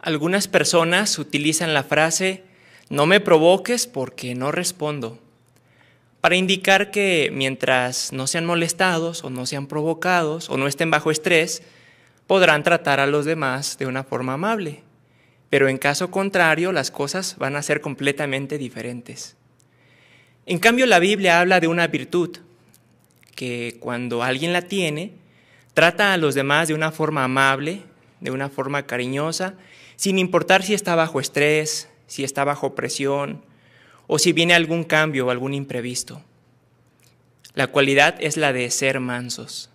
Algunas personas utilizan la frase no me provoques porque no respondo para indicar que mientras no sean molestados o no sean provocados o no estén bajo estrés, podrán tratar a los demás de una forma amable. Pero en caso contrario, las cosas van a ser completamente diferentes. En cambio, la Biblia habla de una virtud que cuando alguien la tiene, trata a los demás de una forma amable, de una forma cariñosa, sin importar si está bajo estrés, si está bajo presión, o si viene algún cambio o algún imprevisto. La cualidad es la de ser mansos.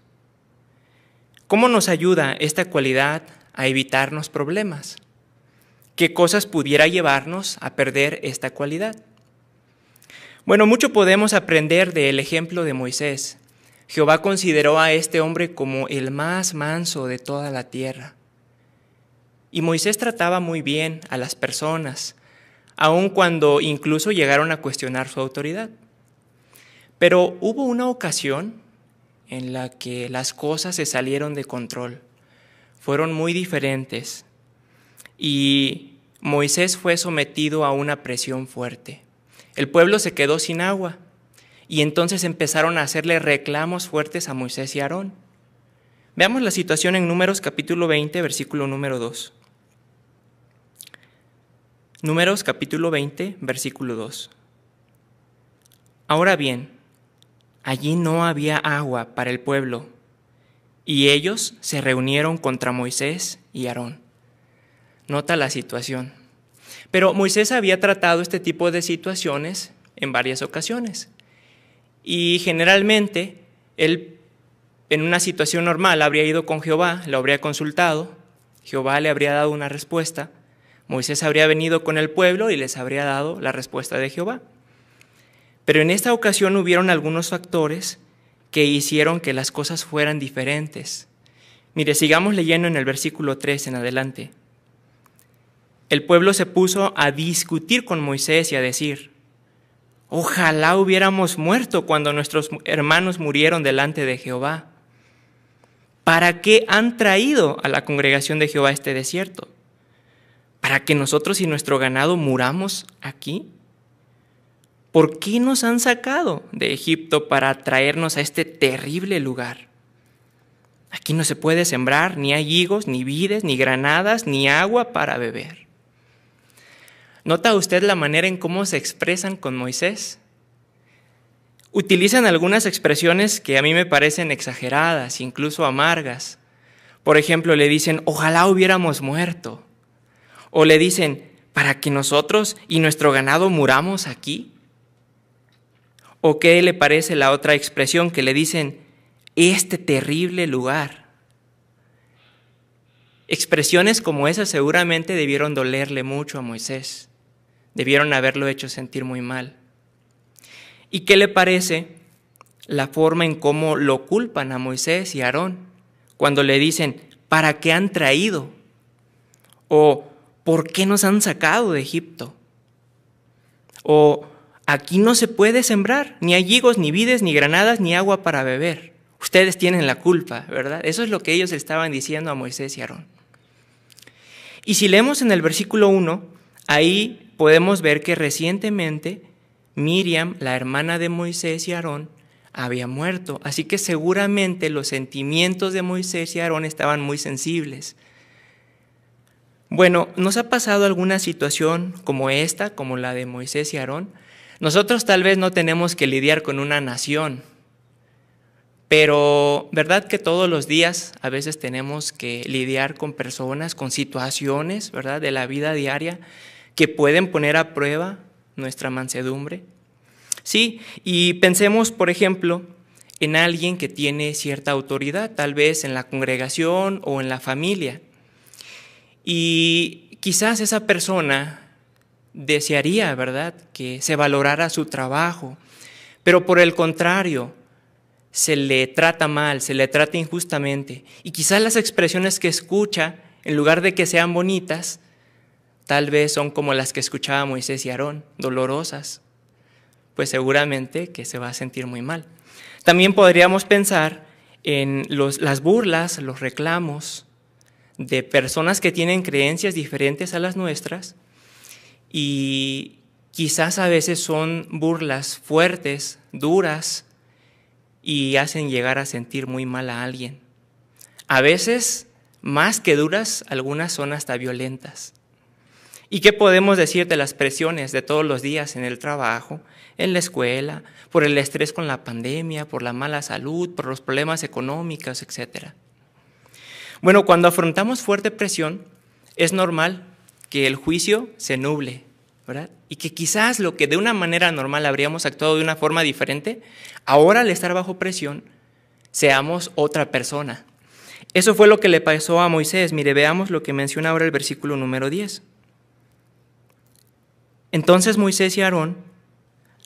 ¿Cómo nos ayuda esta cualidad a evitarnos problemas? ¿Qué cosas pudiera llevarnos a perder esta cualidad? Bueno, mucho podemos aprender del ejemplo de Moisés. Jehová consideró a este hombre como el más manso de toda la tierra. Y Moisés trataba muy bien a las personas, aun cuando incluso llegaron a cuestionar su autoridad. Pero hubo una ocasión en la que las cosas se salieron de control, fueron muy diferentes y Moisés fue sometido a una presión fuerte. El pueblo se quedó sin agua y entonces empezaron a hacerle reclamos fuertes a Moisés y Aarón. Veamos la situación en Números capítulo 20, versículo número 2. Números capítulo 20, versículo 2. Ahora bien, allí no había agua para el pueblo, y ellos se reunieron contra Moisés y Aarón. Nota la situación. Pero Moisés había tratado este tipo de situaciones en varias ocasiones. Y generalmente él, en una situación normal, habría ido con Jehová, lo habría consultado, Jehová le habría dado una respuesta, Moisés habría venido con el pueblo y les habría dado la respuesta de Jehová. Pero en esta ocasión hubieron algunos factores que hicieron que las cosas fueran diferentes. Mire, sigamos leyendo en el versículo 3 en adelante. El pueblo se puso a discutir con Moisés y a decir, ojalá hubiéramos muerto cuando nuestros hermanos murieron delante de Jehová. ¿Para qué han traído a la congregación de Jehová este desierto? Para que nosotros y nuestro ganado muramos aquí? ¿Por qué nos han sacado de Egipto para traernos a este terrible lugar? Aquí no se puede sembrar, ni hay higos, ni vides, ni granadas, ni agua para beber. ¿Nota usted la manera en cómo se expresan con Moisés? Utilizan algunas expresiones que a mí me parecen exageradas, incluso amargas. Por ejemplo, le dicen, ojalá hubiéramos muerto. ¿O le dicen, para que nosotros y nuestro ganado muramos aquí? ¿O qué le parece la otra expresión que le dicen, este terrible lugar? Expresiones como esas seguramente debieron dolerle mucho a Moisés, debieron haberlo hecho sentir muy mal. ¿Y qué le parece la forma en cómo lo culpan a Moisés y a Aarón cuando le dicen, ¿para qué han traído? O ¿por qué nos han sacado de Egipto? O aquí no se puede sembrar, ni hay higos, ni vides, ni granadas, ni agua para beber. Ustedes tienen la culpa, ¿verdad? Eso es lo que ellos estaban diciendo a Moisés y Aarón. Y si leemos en el versículo 1, ahí podemos ver que recientemente Miriam, la hermana de Moisés y Aarón, había muerto. Así que seguramente los sentimientos de Moisés y Aarón estaban muy sensibles. Bueno, ¿nos ha pasado alguna situación como esta, como la de Moisés y Aarón? Nosotros tal vez no tenemos que lidiar con una nación, pero ¿verdad que todos los días a veces tenemos que lidiar con personas, con situaciones, ¿verdad? De la vida diaria que pueden poner a prueba nuestra mansedumbre? Sí, y pensemos, por ejemplo, en alguien que tiene cierta autoridad, tal vez en la congregación o en la familia. Y quizás esa persona desearía, ¿verdad?, que se valorara su trabajo, pero por el contrario, se le trata mal, se le trata injustamente. Y quizás las expresiones que escucha, en lugar de que sean bonitas, tal vez son como las que escuchaba Moisés y Aarón, dolorosas, pues seguramente que se va a sentir muy mal. También podríamos pensar en las burlas, los reclamos, de personas que tienen creencias diferentes a las nuestras y quizás a veces son burlas fuertes, duras y hacen llegar a sentir muy mal a alguien. A veces, más que duras, algunas son hasta violentas. ¿Y qué podemos decir de las presiones de todos los días en el trabajo, en la escuela, por el estrés con la pandemia, por la mala salud, por los problemas económicos, etcétera? Bueno, cuando afrontamos fuerte presión, es normal que el juicio se nuble, ¿verdad? Y que quizás lo que de una manera normal habríamos actuado de una forma diferente, ahora al estar bajo presión, seamos otra persona. Eso fue lo que le pasó a Moisés. Mire, veamos lo que menciona ahora el versículo número 10. Entonces Moisés y Aarón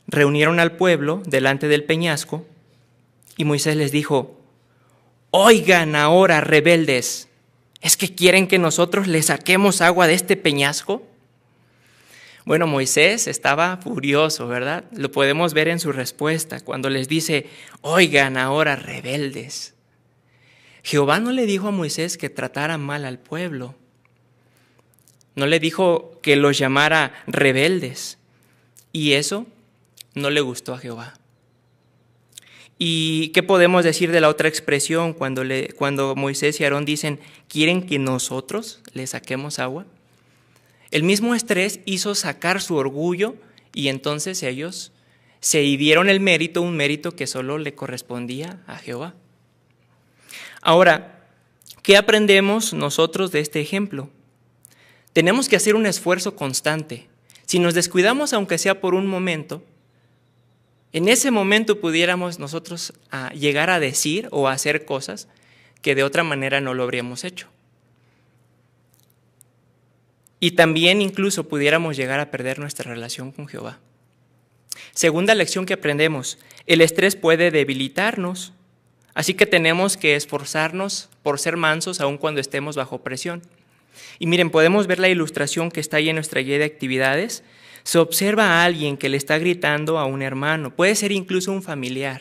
reunieron al pueblo delante del peñasco y Moisés les dijo, oigan ahora, rebeldes, ¿es que quieren que nosotros les saquemos agua de este peñasco? Bueno, Moisés estaba furioso, ¿verdad? Lo podemos ver en su respuesta cuando les dice, oigan ahora, rebeldes. Jehová no le dijo a Moisés que tratara mal al pueblo. No le dijo que los llamara rebeldes. Y eso no le gustó a Jehová. ¿Y qué podemos decir de la otra expresión cuando, le, cuando Moisés y Aarón dicen, ¿quieren que nosotros le saquemos agua? El mismo estrés hizo sacar su orgullo y entonces ellos se dieron el mérito, un mérito que solo le correspondía a Jehová. Ahora, ¿qué aprendemos nosotros de este ejemplo? Tenemos que hacer un esfuerzo constante. Si nos descuidamos, aunque sea por un momento, en ese momento pudiéramos nosotros ah, llegar a decir o a hacer cosas que de otra manera no lo habríamos hecho. Y también incluso pudiéramos llegar a perder nuestra relación con Jehová. Segunda lección que aprendemos, el estrés puede debilitarnos, así que tenemos que esforzarnos por ser mansos aun cuando estemos bajo presión. Y miren, podemos ver la ilustración que está ahí en nuestra guía de actividades. Se observa a alguien que le está gritando a un hermano, puede ser incluso un familiar.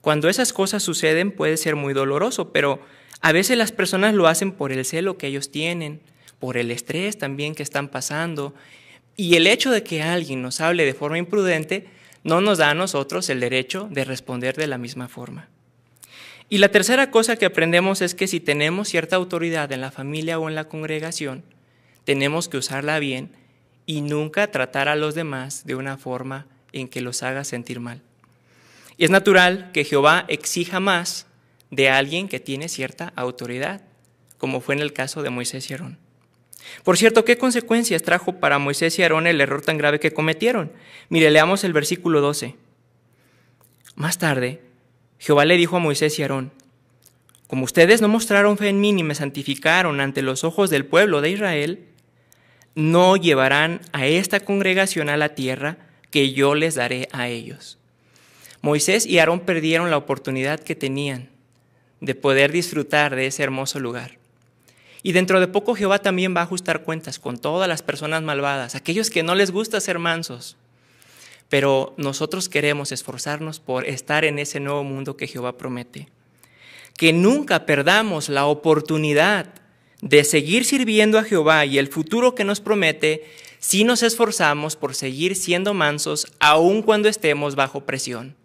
Cuando esas cosas suceden puede ser muy doloroso, pero a veces las personas lo hacen por el celo que ellos tienen, por el estrés también que están pasando. Y el hecho de que alguien nos hable de forma imprudente no nos da a nosotros el derecho de responder de la misma forma. Y la tercera cosa que aprendemos es que si tenemos cierta autoridad en la familia o en la congregación, tenemos que usarla bien y nunca tratar a los demás de una forma en que los haga sentir mal. Y es natural que Jehová exija más de alguien que tiene cierta autoridad, como fue en el caso de Moisés y Aarón. Por cierto, ¿qué consecuencias trajo para Moisés y Aarón el error tan grave que cometieron? Mire, leamos el versículo 12. Más tarde, Jehová le dijo a Moisés y Aarón, como ustedes no mostraron fe en mí ni me santificaron ante los ojos del pueblo de Israel, no llevarán a esta congregación a la tierra que yo les daré a ellos. Moisés y Aarón perdieron la oportunidad que tenían de poder disfrutar de ese hermoso lugar. Y dentro de poco Jehová también va a ajustar cuentas con todas las personas malvadas, aquellos que no les gusta ser mansos, pero nosotros queremos esforzarnos por estar en ese nuevo mundo que Jehová promete. Que nunca perdamos la oportunidad de seguir sirviendo a Jehová y el futuro que nos promete si nos esforzamos por seguir siendo mansos aun cuando estemos bajo presión.